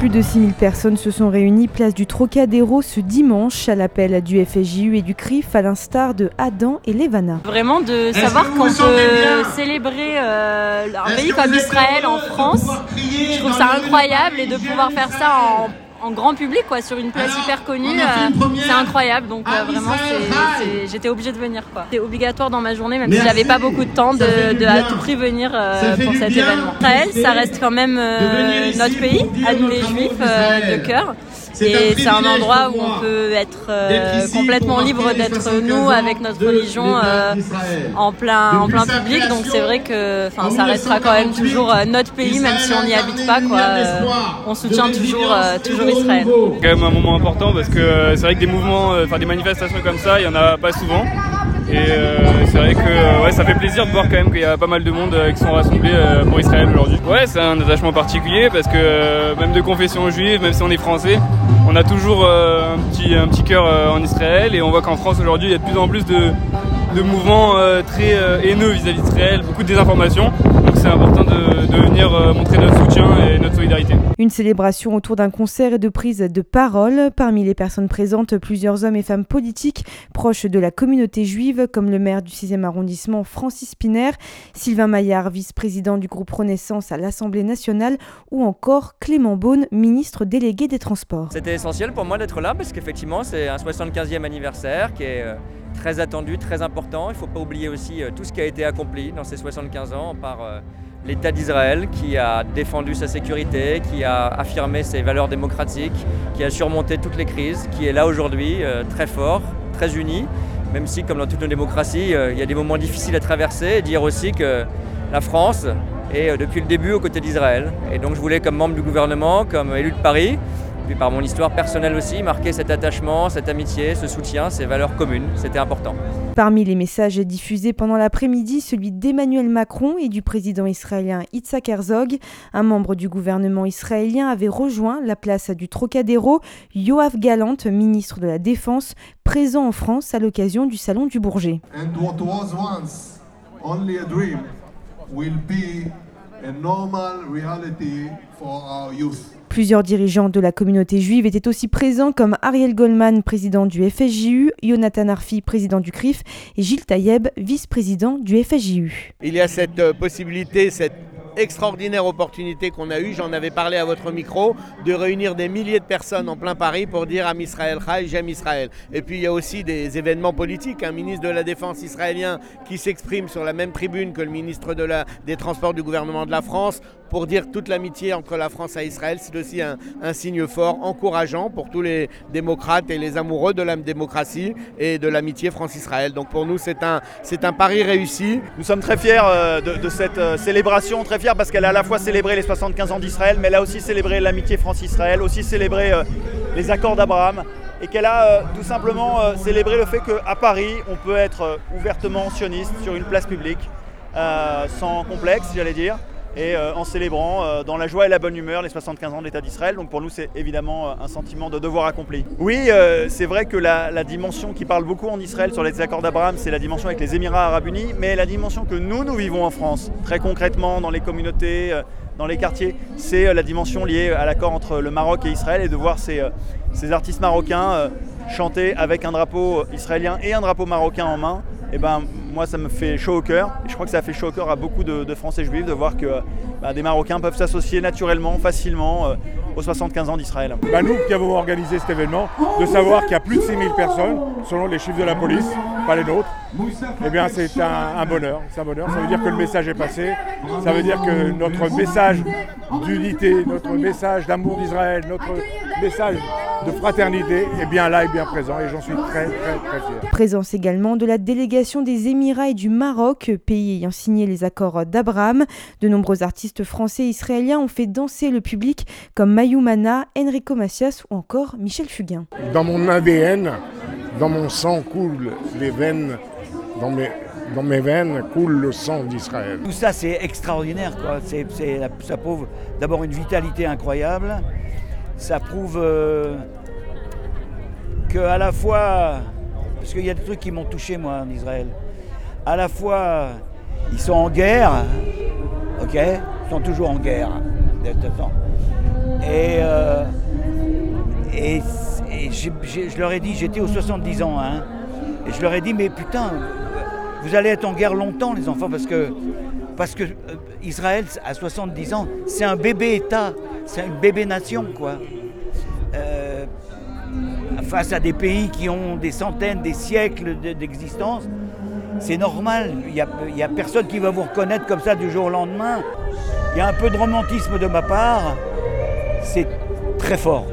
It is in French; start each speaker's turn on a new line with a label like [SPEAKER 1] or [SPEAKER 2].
[SPEAKER 1] Plus de 6000 personnes se sont réunies place du Trocadéro ce dimanche à l'appel du FSJU et du CRIF à l'instar de Adam et Levana.
[SPEAKER 2] Vraiment de savoir qu'on peut célébrer euh, un pays comme Israël en France, je trouve ça incroyable et de pouvoir faire ça en en grand public, quoi, sur une place hyper connue. Euh, c'est incroyable. Donc euh, vraiment, j'étais obligée de venir. C'est obligatoire dans ma journée, même si j'avais pas beaucoup de temps, de, à tout prix venir euh, pour cet événement. Israël, ça reste quand même notre pays, à nous les juifs de cœur. Et c'est un endroit où on peut être euh, complètement libre d'être nous avec notre religion euh, en plein en plein public. Donc c'est vrai que enfin ça restera quand même toujours euh, notre pays même si on n'y habite pas quoi. on soutient toujours toujours Israël.
[SPEAKER 3] C'est quand même un moment important parce que c'est vrai que des mouvements enfin des manifestations comme ça, il y en a pas souvent. Et euh, c'est vrai que euh, ouais, ça fait plaisir de voir quand même qu'il y a pas mal de monde euh, qui sont rassemblés pour Israël aujourd'hui. Ouais, c'est un attachement particulier parce que même de confession juive, même si on est français, on a toujours un petit, un petit cœur en Israël et on voit qu'en France aujourd'hui il y a de plus en plus de, de mouvements très haineux vis-à-vis d'Israël, beaucoup de désinformation. Donc c'est important de, de venir montrer notre soutien et notre solidarité.
[SPEAKER 1] Une célébration autour d'un concert et de prise de parole. Parmi les personnes présentes, plusieurs hommes et femmes politiques proches de la communauté juive, comme le maire du 6e arrondissement Francis Piner, Sylvain Maillard, vice-président du groupe Renaissance à l'Assemblée nationale, ou encore Clément Beaune, ministre délégué des Transports.
[SPEAKER 4] C'était essentiel pour moi d'être là parce qu'effectivement c'est un 75e anniversaire qui est euh, très attendu, très important. Il ne faut pas oublier aussi euh, tout ce qui a été accompli dans ces 75 ans par euh, l'État d'Israël qui a défendu sa sécurité, qui a affirmé ses valeurs démocratiques, qui a surmonté toutes les crises, qui est là aujourd'hui euh, très fort, très uni, même si comme dans toutes nos démocraties, il y a des moments difficiles à traverser, dire aussi que la France est depuis le début aux côtés d'Israël. Et donc je voulais comme membre du gouvernement, comme élu de Paris, par mon histoire personnelle aussi, marquer cet attachement, cette amitié, ce soutien, ces valeurs communes. C'était important.
[SPEAKER 1] Parmi les messages diffusés pendant l'après-midi, celui d'Emmanuel Macron et du président israélien Yitzhak Herzog. Un membre du gouvernement israélien avait rejoint la place du Trocadéro, Yoav Galant, ministre de la Défense, présent en France à l'occasion du Salon du Bourget. Plusieurs dirigeants de la communauté juive étaient aussi présents comme Ariel Goldman, président du FSJU, Jonathan Arfi, président du CRIF et Gilles Taïeb, vice-président du FSJU.
[SPEAKER 5] Il y a cette euh, possibilité, cette extraordinaire opportunité qu'on a eue, j'en avais parlé à votre micro, de réunir des milliers de personnes en plein Paris pour dire à Israël j'aime Israël. Et puis il y a aussi des événements politiques, un ministre de la Défense israélien qui s'exprime sur la même tribune que le ministre des Transports du gouvernement de la France pour dire toute l'amitié entre la France et Israël. C'est aussi un, signe fort, encourageant pour tous les démocrates et les amoureux de la démocratie et de l'amitié France-Israël. Donc pour nous, c'est un, un pari réussi.
[SPEAKER 6] Nous sommes très fiers euh, de, de cette euh, célébration, très fiers parce qu'elle a à la fois célébré les 75 ans d'Israël, mais elle a aussi célébré l'amitié France-Israël, aussi célébré euh, les accords d'Abraham et qu'elle a tout simplement célébré le fait qu'à Paris, on peut être ouvertement sioniste sur une place publique, sans complexe, j'allais dire et euh, en célébrant euh, dans la joie et la bonne humeur les 75 ans de l'État d'Israël. Donc pour nous, c'est évidemment euh, un sentiment de devoir accompli. Oui, c'est vrai que la, dimension qui parle beaucoup en Israël sur les accords d'Abraham, c'est la dimension avec les Émirats arabes unis, mais la dimension que nous, nous vivons en France, très concrètement dans les communautés, dans les quartiers, c'est la dimension liée à l'accord entre le Maroc et Israël et de voir ces, ces artistes marocains chanter avec un drapeau israélien et un drapeau marocain en main et eh ben moi ça me fait chaud au cœur. Et je crois que ça fait chaud au cœur à beaucoup de, Français juifs de voir que bah, des Marocains peuvent s'associer naturellement, facilement euh, aux 75 ans d'Israël.
[SPEAKER 7] Bah, nous qui avons organisé cet événement, de savoir qu'il y a plus de 6000 personnes, selon les chiffres de la police, pas les nôtres, eh bien c'est un, bonheur. C'est un bonheur. Ça veut dire que le message est passé. Ça veut dire que notre message d'unité, notre message d'amour d'Israël, notre message de fraternité est bien là et bien présent et j'en suis très très très fier.
[SPEAKER 1] Présence également de la délégation des Émirats et du Maroc, pays ayant signé les accords d'Abraham. De nombreux artistes français et israéliens ont fait danser le public comme Mayou Mana, Enrico Macias ou encore Michel Fugain.
[SPEAKER 7] Dans mon ADN, dans mon sang coule les veines, dans mes dans mes veines coule le sang d'Israël.
[SPEAKER 8] Tout ça, c'est extraordinaire. Quoi. ça prouve d'abord une vitalité incroyable, ça prouve euh, que à la fois, parce qu'il y a des trucs qui m'ont touché moi en Israël, à la fois ils sont en guerre, ok, ils sont toujours en guerre, de. Et, euh, et, je leur ai dit, j'étais aux 70 ans, hein, et je leur ai dit, mais putain, vous allez être en guerre longtemps, les enfants, parce que, parce que euh, Israël, à 70 ans, c'est un bébé État, c'est une bébé nation, quoi. Euh, face à des pays qui ont des centaines, des siècles de- d'existence, c'est normal. Il n'y a, personne qui va vous reconnaître comme ça du jour au lendemain. Il y a un peu de romantisme de ma part. C'est très fort.